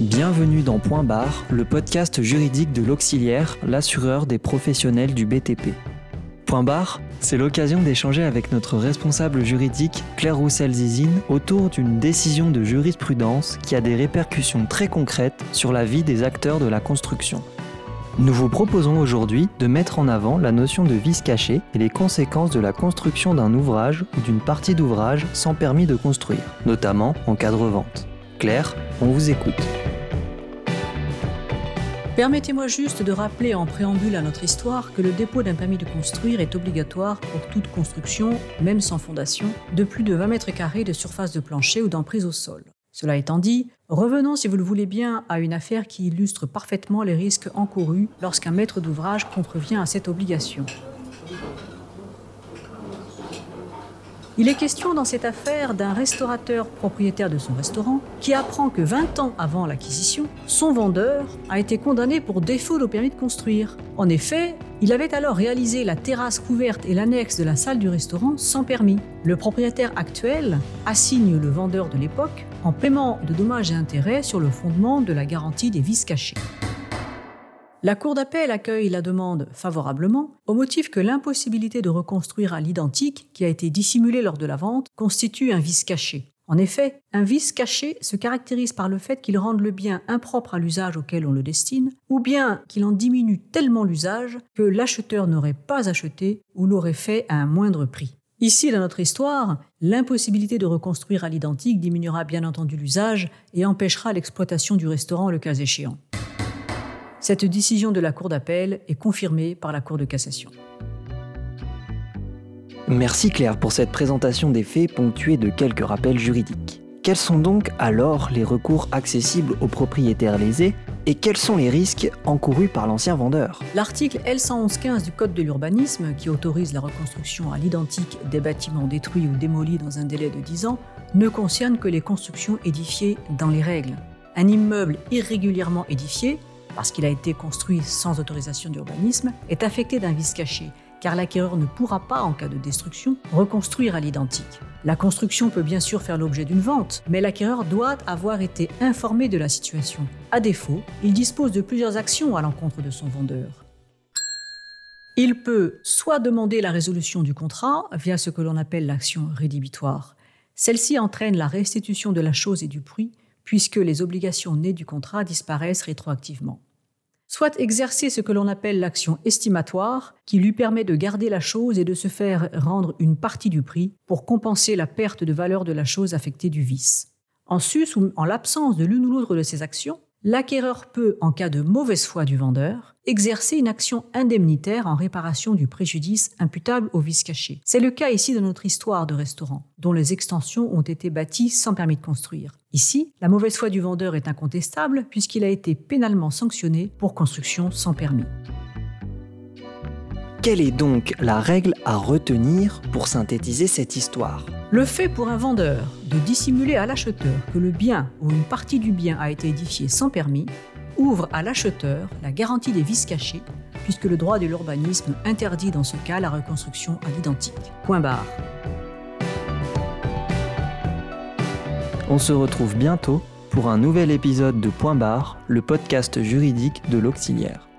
Bienvenue dans Point Barre, le podcast juridique de l'auxiliaire, l'assureur des professionnels du BTP. Point Barre, c'est l'occasion d'échanger avec notre responsable juridique, Claire Roussel-Zizine, autour d'une décision de jurisprudence qui a des répercussions très concrètes sur la vie des acteurs de la construction. Nous vous proposons aujourd'hui de mettre en avant la notion de vice caché et les conséquences de la construction d'un ouvrage ou d'une partie d'ouvrage sans permis de construire, notamment en cas de revente. Claire, on vous écoute. Permettez-moi juste de rappeler en préambule à notre histoire que le dépôt d'un permis de construire est obligatoire pour toute construction, même sans fondation, de plus de 20 mètres carrés de surface de plancher ou d'emprise au sol. Cela étant dit, revenons, si vous le voulez bien, à une affaire qui illustre parfaitement les risques encourus lorsqu'un maître d'ouvrage contrevient à cette obligation. Il est question dans cette affaire d'un restaurateur propriétaire de son restaurant qui apprend que 20 ans avant l'acquisition, son vendeur a été condamné pour défaut de permis de construire. En effet, il avait alors réalisé la terrasse couverte et l'annexe de la salle du restaurant sans permis. Le propriétaire actuel assigne le vendeur de l'époque en paiement de dommages et intérêts sur le fondement de la garantie des vices cachés. La Cour d'appel accueille la demande favorablement au motif que l'impossibilité de reconstruire à l'identique qui a été dissimulé lors de la vente constitue un vice caché. En effet, un vice caché se caractérise par le fait qu'il rende le bien impropre à l'usage auquel on le destine, ou bien qu'il en diminue tellement l'usage que l'acheteur n'aurait pas acheté ou l'aurait fait à un moindre prix. Ici, dans notre histoire, l'impossibilité de reconstruire à l'identique diminuera bien entendu l'usage et empêchera l'exploitation du restaurant le cas échéant. Cette décision de la Cour d'appel est confirmée par la Cour de cassation. Merci Claire pour cette présentation des faits ponctuée de quelques rappels juridiques. Quels sont donc alors les recours accessibles aux propriétaires lésés et quels sont les risques encourus par l'ancien vendeur? L'article L11115 du Code de l'urbanisme, qui autorise la reconstruction à l'identique des bâtiments détruits ou démolis dans un délai de 10 ans, ne concerne que les constructions édifiées dans les règles. Un immeuble irrégulièrement édifié parce qu'il a été construit sans autorisation d'urbanisme, est affecté d'un vice caché, car l'acquéreur ne pourra pas, en cas de destruction, reconstruire à l'identique. La construction peut bien sûr faire l'objet d'une vente, mais l'acquéreur doit avoir été informé de la situation. À défaut, il dispose de plusieurs actions à l'encontre de son vendeur. Il peut soit demander la résolution du contrat via ce que l'on appelle l'action rédhibitoire. Celle-ci entraîne la restitution de la chose et du prix puisque les obligations nées du contrat disparaissent rétroactivement. Soit exercer ce que l'on appelle l'action estimatoire, qui lui permet de garder la chose et de se faire rendre une partie du prix pour compenser la perte de valeur de la chose affectée du vice. En sus ou en l'absence de l'une ou l'autre de ces actions, l'acquéreur peut, en cas de mauvaise foi du vendeur, exercer une action indemnitaire en réparation du préjudice imputable au vice caché. C'est le cas ici de notre histoire de restaurant, dont les extensions ont été bâties sans permis de construire. Ici, la mauvaise foi du vendeur est incontestable puisqu'il a été pénalement sanctionné pour construction sans permis. Quelle est donc la règle à retenir pour synthétiser cette histoire? Le fait pour un vendeur de dissimuler à l'acheteur que le bien ou une partie du bien a été édifié sans permis ouvre à l'acheteur la garantie des vices cachés, puisque le droit de l'urbanisme interdit dans ce cas la reconstruction à l'identique. Point barre. On se retrouve bientôt pour un nouvel épisode de Point barre, le podcast juridique de l'auxiliaire.